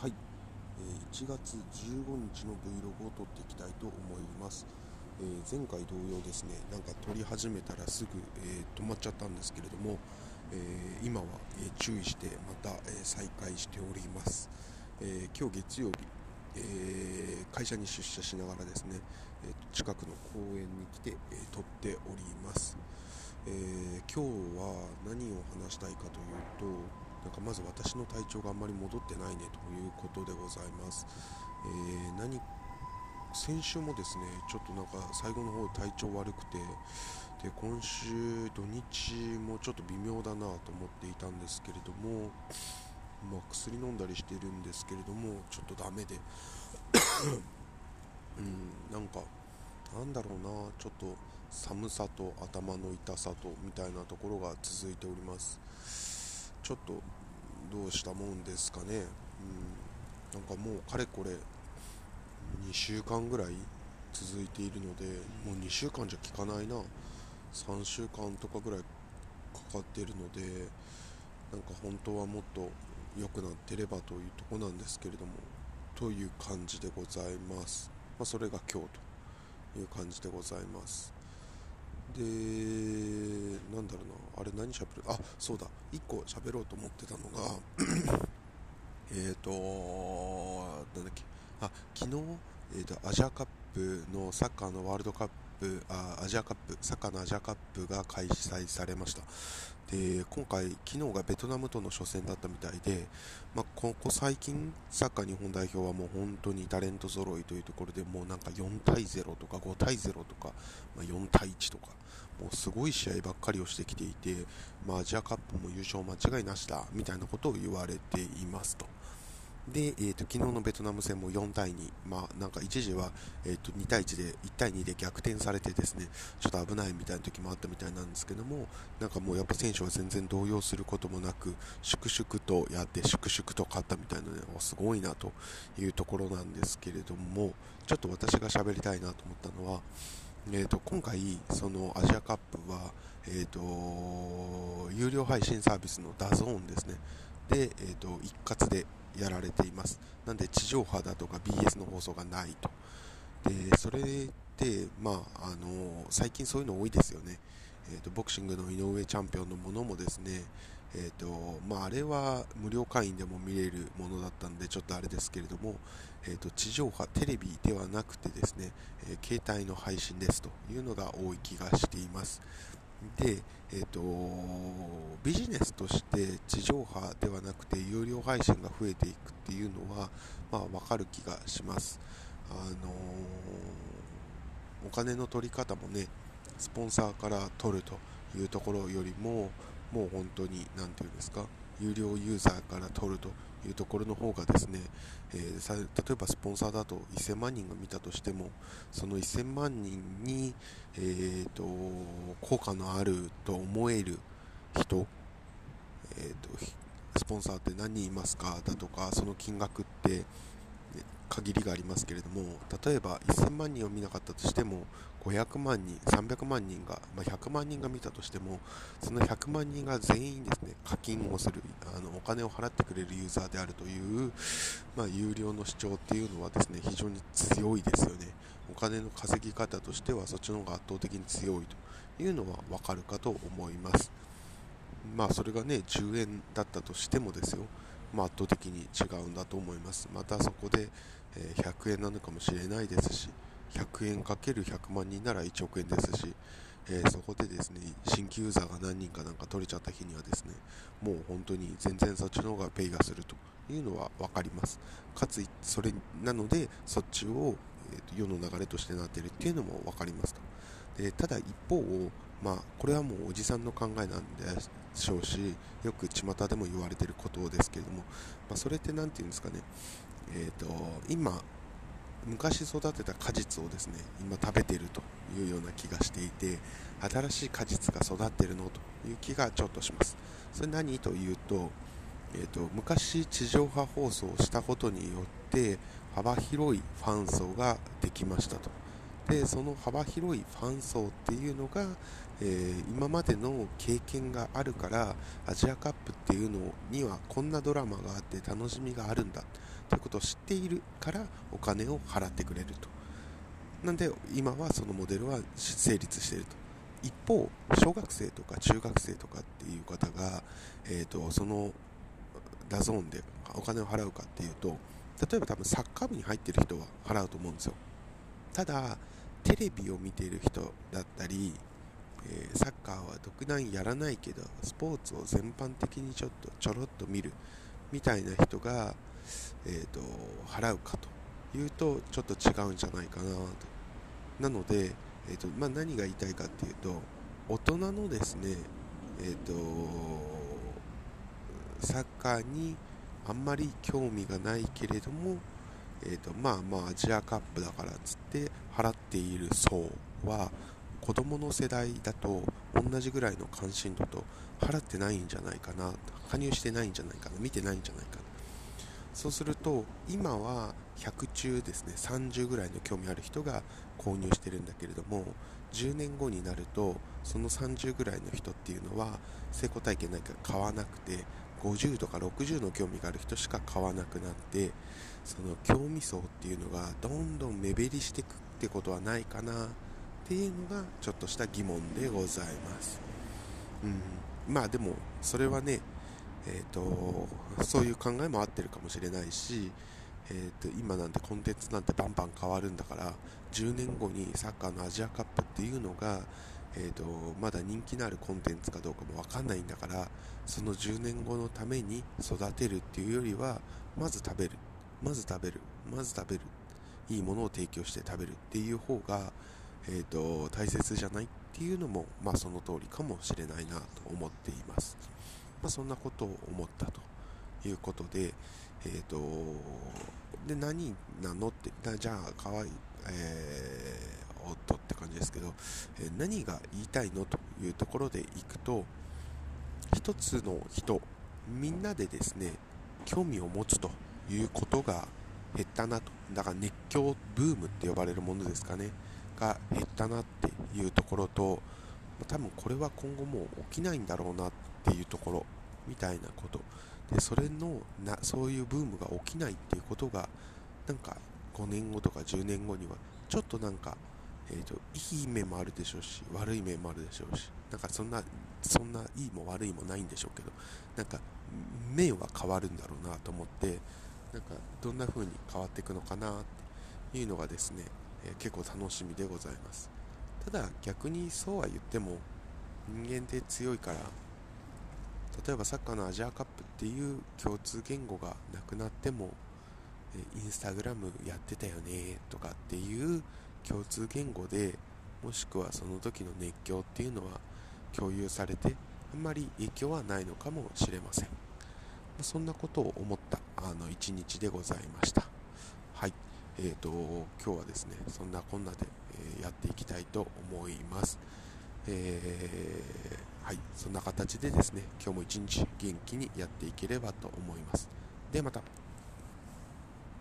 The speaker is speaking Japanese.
はい、えー、1月15日の Vlog を撮っていきたいと思います、えー、前回同様ですねなんか撮り始めたらすぐ、えー、止まっちゃったんですけれども、え今は、え注意してまた、え再開しております、え今日月曜日えー、会社に出社しながらですね、えー、近くの公園に来て、えー、撮っております、え今日は何を話したいかというとなんかまず私の体調があんまり戻ってないねということでございます、えー、何先週もですねちょっとなんか最後の方体調悪くてで今週土日もちょっと微妙だなと思っていたんですけれどもまあ、薬飲んだりしてるんですけれどもちょっとダメで。うんなんかなんだろうなちょっと寒さと頭の痛さとみたいなところが続いております。ちょっとどうしたもんですかね、うん、なんかもうかれこれ2週間ぐらい続いているのでもう2週間じゃ効かないな。3週間とかぐらいかかっているのでなんか本当はもっと良くなってればというとこなんですけれどもという感じでございます、まあ、それが今日という感じでございます。でなんだろうな。あれ何しゃべる？あそうだ。1個喋ろうと思ってたのが えっとなんだっけ。あ昨日、えーと、アジアカップのサッカーのワールドカップあアジアカップサッカーのアジアカップが開催されましたで今回、昨日がベトナムとの初戦だったみたいで、まあ、ここ最近、サッカー日本代表はもう本当にタレント揃いというところでもうなんか4対0とか5対0とか、まあ、4対1とかもうすごい試合ばっかりをしてきていて、まあ、アジアカップも優勝間違いなしだみたいなことを言われていますと。で、えーと、昨日のベトナム戦も4対2、まあ、なんか一時は、えーと、2対1で1対2で逆転されてですねちょっと危ないみたいな時もあったみたいなんですけどもなんかもうやっぱ選手は全然動揺することもなく粛々とやって粛々と勝ったみたいなねすごいなというところなんですけれどもちょっと私が喋りたいなと思ったのはえーと、今回、そのアジアカップは、えーと、有料配信サービスのダゾーンですね。で、えーと一括でやられています。なんで地上波だとか BS の放送がないと。でそれで、まあ、あの最近そういうの多いですよね、えーと、ボクシングの井上チャンピオンのものもですね、えーとまあ、あれは無料会員でも見れるものだったんでちょっとあれですけれども、えーと、地上波テレビではなくてですね、えー、携帯の配信ですというのが多い気がしています。で、えーと、ビジネスとして地上波ではなくて有料配信が増えていくっていうのは、まあ、分かる気がします、あのー、お金の取り方もねスポンサーから取るというところよりももう本当に何て言うんですか有料ユーザーから取るというところの方がですね、えー、例えばスポンサーだと1000万人が見たとしてもその1000万人に、えーと、効果のあると思える人、えーとスポンサーって何人いますかだとかその金額って限りがありますけれども例えば1000万人を見なかったとしても500万人300万人が、まあ、100万人が見たとしてもその100万人が全員ですね課金をするあのお金を払ってくれるユーザーであるという、まあ、有料の主張っていうのはですね非常に強いですよね。お金の稼ぎ方としてはそっちの方が圧倒的に強いというのはわかるかと思います。まあそれがね10円だったとしてもですよ。まあ、圧倒的に違うんだと思います。またそこで、え100円なのかもしれないですし100円かける100万人なら1億円ですし、えー、そこでですね新規ユーザーが何人かなんか取れちゃった日にはですねもう本当に全然そっちの方がペイがするというのは分かります。かつそれなのでそっちを、えー、世の流れとしてなっているっていうのも分かりますと。でただ一方まあこれはもうおじさんの考えなんでしょうしよく巷でも言われていることですけれども、まあ、それって何て言うんですかね、えーと、今昔育てた果実をですね今食べているというような気がしていて新しい果実が育っているのという気がちょっとします。それ何というと,、えーと、昔地上波放送をしたことによって幅広いファン層ができましたと。でその幅広いファン層っていうのが、えー、今までの経験があるからアジアカップっていうのにはこんなドラマがあって楽しみがあるんだということを知っているからお金を払ってくれると。なんで今はそのモデルは成立していると。一方小学生とか中学生とかっていう方が、えーと、そのダゾーンでお金を払うかっていうと例えば多分サッカー部に入ってる人は払うと思うんですよ。ただテレビを見ている人だったり、えー、サッカーは特段やらないけどスポーツを全般的にちょっとちょろっと見るみたいな人が、えーと、払うかというとちょっと違うんじゃないかなと。なので、えーとまあ、何が言いたいかっていうと大人のですね、えーとサッカーにあんまり興味がないけれどもえーと、まあまあアジアカップだからっつって払っている層は子供の世代だと同じぐらいの関心度と払ってないんじゃないかな加入してないんじゃないかな見てないんじゃないかな。そうすると今は100中ですね30ぐらいの興味ある人が購入してるんだけれども10年後になるとその30ぐらいの人っていうのは成功体験ないから買わなくて50とか60の興味がある人しか買わなくなってその興味層っていうのがどんどん目減りしていくってことはないかなっていうのがちょっとした疑問でございます、うん、まあでもそれはねえーと、そういう考えも合ってるかもしれないし、えーと、今なんてコンテンツなんてバンバン変わるんだから10年後にサッカーのアジアカップっていうのが、えーとまだ人気のあるコンテンツかどうかも分かんないんだからその10年後のために育てるっていうよりはまず食べる。まず食べる。まず食べる。いいものを提供して食べるっていう方が、えーと、大切じゃないっていうのも、まあ、その通りかもしれないなと思っています、まあ、そんなことを思ったということで、えーと、で何なのってじゃあかわいい、えー、おっとって感じですけど、えー、何が言いたいのというところでいくと一つの人みんなでですね興味を持つということが減ったなと。だから熱狂ブームって呼ばれるものですかね。が減ったなっていうところと多分これは今後もう起きないんだろうなっていうところみたいなこと。でそれのなそういうブームが起きないっていうことがなんか5年後とか10年後にはちょっとなんか、えーと、いい面もあるでしょうし悪い面もあるでしょうしなんかそんなそんないいも悪いもないんでしょうけどなんか面は変わるんだろうなと思ってなんかどんな風に変わっていくのかなっていうのがですね、えー、結構楽しみでございます。ただ逆にそうは言っても人間って強いから例えばサッカーのアジアカップっていう共通言語がなくなっても、えインスタグラムやってたよねとかっていう共通言語でもしくはその時の熱狂っていうのは共有されてあんまり影響はないのかもしれません。そんなことを思った。あの一日でございました。はい。えーと、今日はですねそんなこんなで、えー、やっていきたいと思います。えー、はい。そんな形でですね今日も一日元気にやっていければと思います。ではまた。